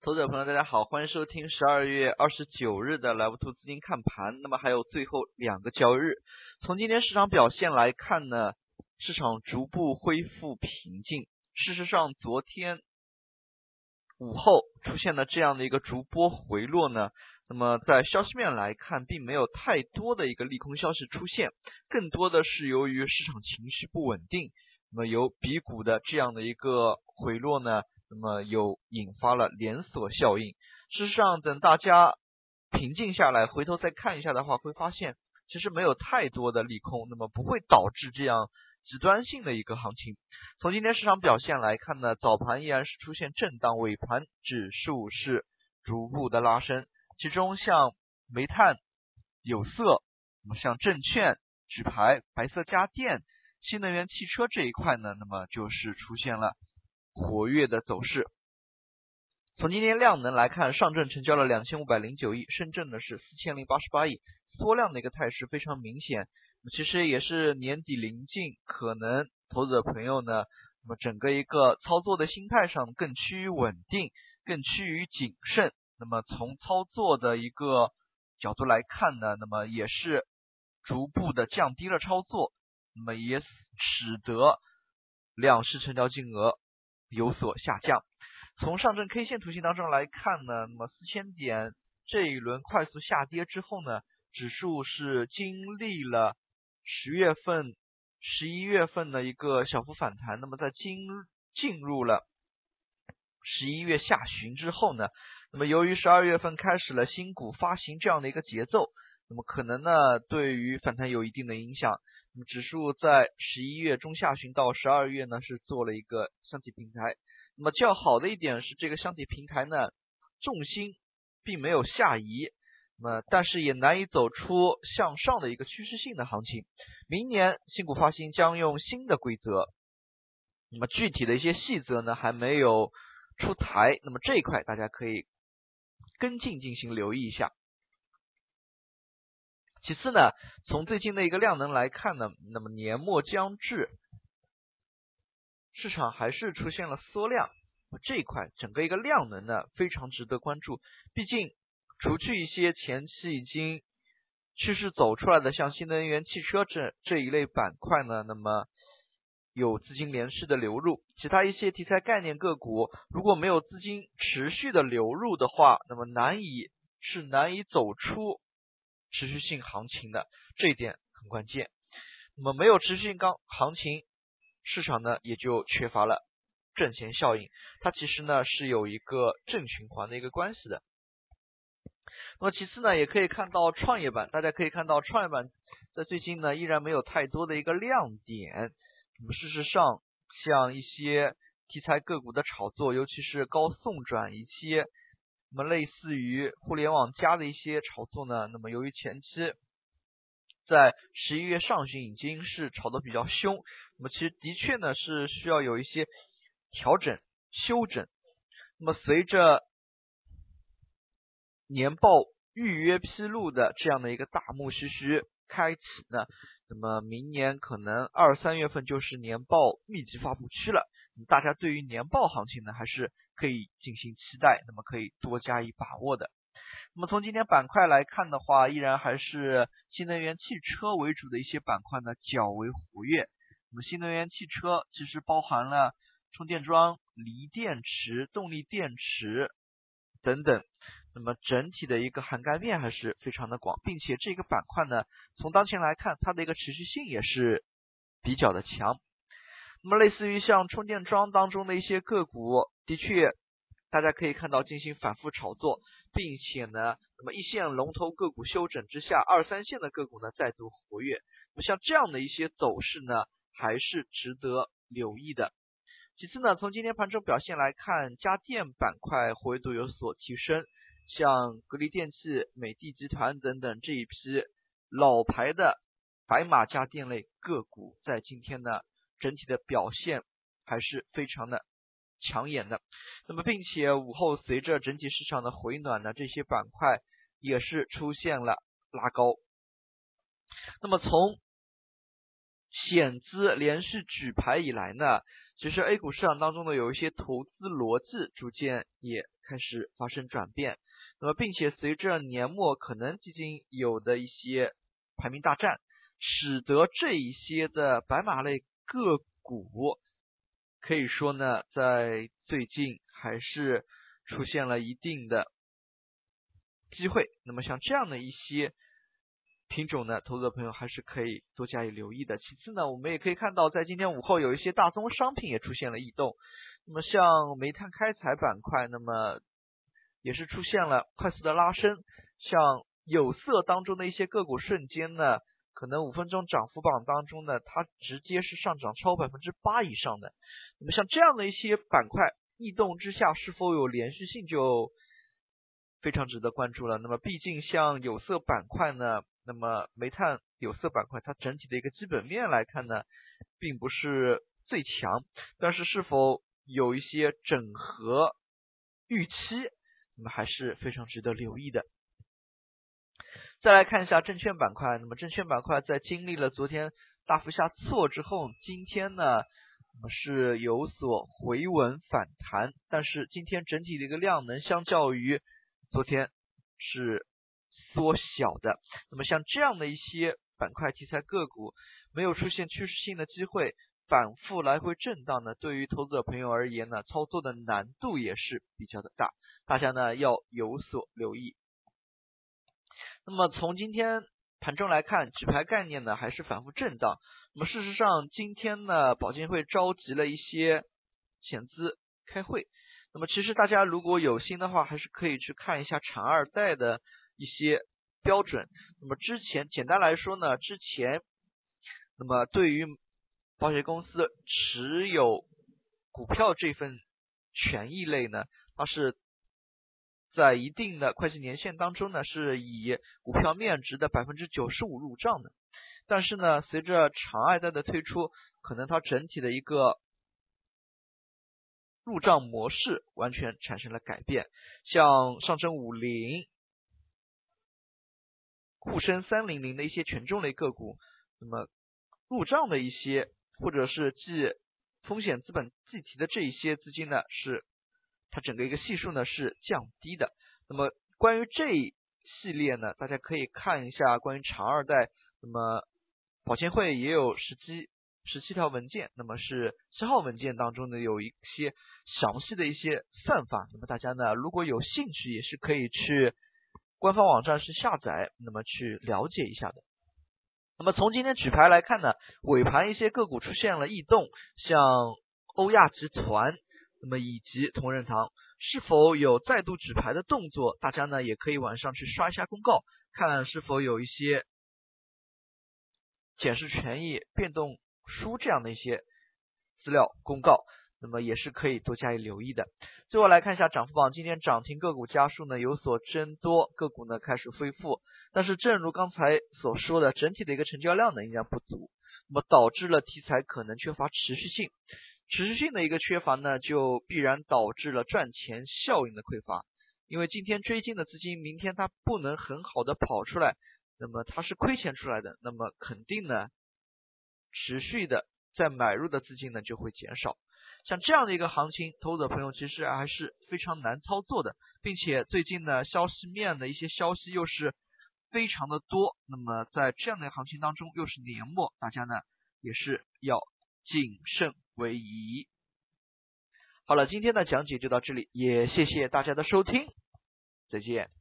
投资者朋友，大家好，欢迎收听十二月二十九日的 Live 图资金看盘。那么还有最后两个交易日，从今天市场表现来看呢，市场逐步恢复平静。事实上，昨天午后出现了这样的一个逐波回落呢，那么在消息面来看，并没有太多的一个利空消息出现，更多的是由于市场情绪不稳定，那么由比股的这样的一个回落呢。那么又引发了连锁效应。事实上，等大家平静下来，回头再看一下的话，会发现其实没有太多的利空，那么不会导致这样极端性的一个行情。从今天市场表现来看呢，早盘依然是出现震荡，尾盘指数是逐步的拉升。其中像煤炭、有色，那么像证券、纸牌、白色家电、新能源汽车这一块呢，那么就是出现了。活跃的走势，从今天量能来看，上证成交了两千五百零九亿，深圳呢是四千零八十八亿，缩量的一个态势非常明显。其实也是年底临近，可能投资者朋友呢，那么整个一个操作的心态上更趋于稳定，更趋于谨慎。那么从操作的一个角度来看呢，那么也是逐步的降低了操作，那么也使得两市成交金额。有所下降。从上证 K 线图形当中来看呢，那么四千点这一轮快速下跌之后呢，指数是经历了十月份、十一月份的一个小幅反弹。那么在进进入了十一月下旬之后呢，那么由于十二月份开始了新股发行这样的一个节奏，那么可能呢对于反弹有一定的影响。指数在十一月中下旬到十二月呢，是做了一个箱体平台。那么较好的一点是，这个箱体平台呢，重心并没有下移，那么但是也难以走出向上的一个趋势性的行情。明年新股发行将用新的规则，那么具体的一些细则呢还没有出台，那么这一块大家可以跟进进行留意一下。其次呢，从最近的一个量能来看呢，那么年末将至，市场还是出现了缩量，这一块整个一个量能呢非常值得关注。毕竟，除去一些前期已经趋势走出来的，像新能源汽车这这一类板块呢，那么有资金连续的流入，其他一些题材概念个股如果没有资金持续的流入的话，那么难以是难以走出。持续性行情的这一点很关键。那么没有持续性刚行情，市场呢也就缺乏了挣钱效应。它其实呢是有一个正循环的一个关系的。那么其次呢，也可以看到创业板，大家可以看到创业板在最近呢依然没有太多的一个亮点。那么事实上，像一些题材个股的炒作，尤其是高送转一些。那么类似于互联网加的一些炒作呢，那么由于前期在十一月上旬已经是炒得比较凶，那么其实的确呢是需要有一些调整修整。那么随着年报预约披露的这样的一个大幕徐徐开启呢，那么明年可能二三月份就是年报密集发布期了，大家对于年报行情呢还是。可以进行期待，那么可以多加以把握的。那么从今天板块来看的话，依然还是新能源汽车为主的一些板块呢较为活跃。那么新能源汽车其实包含了充电桩、锂电池、动力电池等等，那么整体的一个涵盖面还是非常的广，并且这个板块呢，从当前来看，它的一个持续性也是比较的强。那么类似于像充电桩当中的一些个股。的确，大家可以看到进行反复炒作，并且呢，那么一线龙头个股休整之下，二三线的个股呢再度活跃。那么像这样的一些走势呢，还是值得留意的。其次呢，从今天盘中表现来看，家电板块活跃度有所提升，像格力电器、美的集团等等这一批老牌的白马家电类个股，在今天呢，整体的表现还是非常的。抢眼的，那么并且午后随着整体市场的回暖呢，这些板块也是出现了拉高。那么从险资连续举牌以来呢，其实 A 股市场当中呢，有一些投资逻辑逐渐也开始发生转变。那么，并且随着年末可能基金有的一些排名大战，使得这一些的白马类个股可以说呢，在最近还是出现了一定的机会。那么，像这样的一些。品种呢，投资者朋友还是可以多加以留意的。其次呢，我们也可以看到，在今天午后有一些大宗商品也出现了异动。那么像煤炭开采板块，那么也是出现了快速的拉升。像有色当中的一些个股，瞬间呢，可能五分钟涨幅榜当中呢，它直接是上涨超百分之八以上的。那么像这样的一些板块异动之下，是否有连续性，就非常值得关注了。那么毕竟像有色板块呢。那么煤炭有色板块，它整体的一个基本面来看呢，并不是最强，但是是否有一些整合预期，那么还是非常值得留意的。再来看一下证券板块，那么证券板块在经历了昨天大幅下挫之后，今天呢，是有所回稳反弹，但是今天整体的一个量能相较于昨天是。缩小的，那么像这样的一些板块题材个股，没有出现趋势性的机会，反复来回震荡呢，对于投资者朋友而言呢，操作的难度也是比较的大，大家呢要有所留意。那么从今天盘中来看，纸牌概念呢还是反复震荡。那么事实上，今天呢，保监会召集了一些险资开会。那么其实大家如果有心的话，还是可以去看一下长二代的。一些标准，那么之前简单来说呢，之前那么对于保险公司持有股票这份权益类呢，它是在一定的会计年限当中呢，是以股票面值的百分之九十五入账的。但是呢，随着长二代的推出，可能它整体的一个入账模式完全产生了改变，像上证五零。沪深三零零的一些权重类个股，那么入账的一些或者是计风险资本计提的这一些资金呢，是它整个一个系数呢是降低的。那么关于这一系列呢，大家可以看一下关于长二代，那么保监会也有十七十七条文件，那么是七号文件当中呢有一些详细的一些算法，那么大家呢如果有兴趣也是可以去。官方网站是下载，那么去了解一下的。那么从今天举牌来看呢，尾盘一些个股出现了异动，像欧亚集团，那么以及同仁堂，是否有再度举牌的动作？大家呢也可以晚上去刷一下公告，看是否有一些减持权益变动书这样的一些资料公告。那么也是可以多加以留意的。最后来看一下涨幅榜，今天涨停个股家数呢有所增多，个股呢开始恢复。但是正如刚才所说的，整体的一个成交量呢依然不足，那么导致了题材可能缺乏持续性，持续性的一个缺乏呢，就必然导致了赚钱效应的匮乏。因为今天追进的资金，明天它不能很好的跑出来，那么它是亏钱出来的，那么肯定呢持续的在买入的资金呢就会减少。像这样的一个行情，投资者朋友其实还是非常难操作的，并且最近呢，消息面的一些消息又是非常的多。那么在这样的行情当中，又是年末，大家呢也是要谨慎为宜。好了，今天的讲解就到这里，也谢谢大家的收听，再见。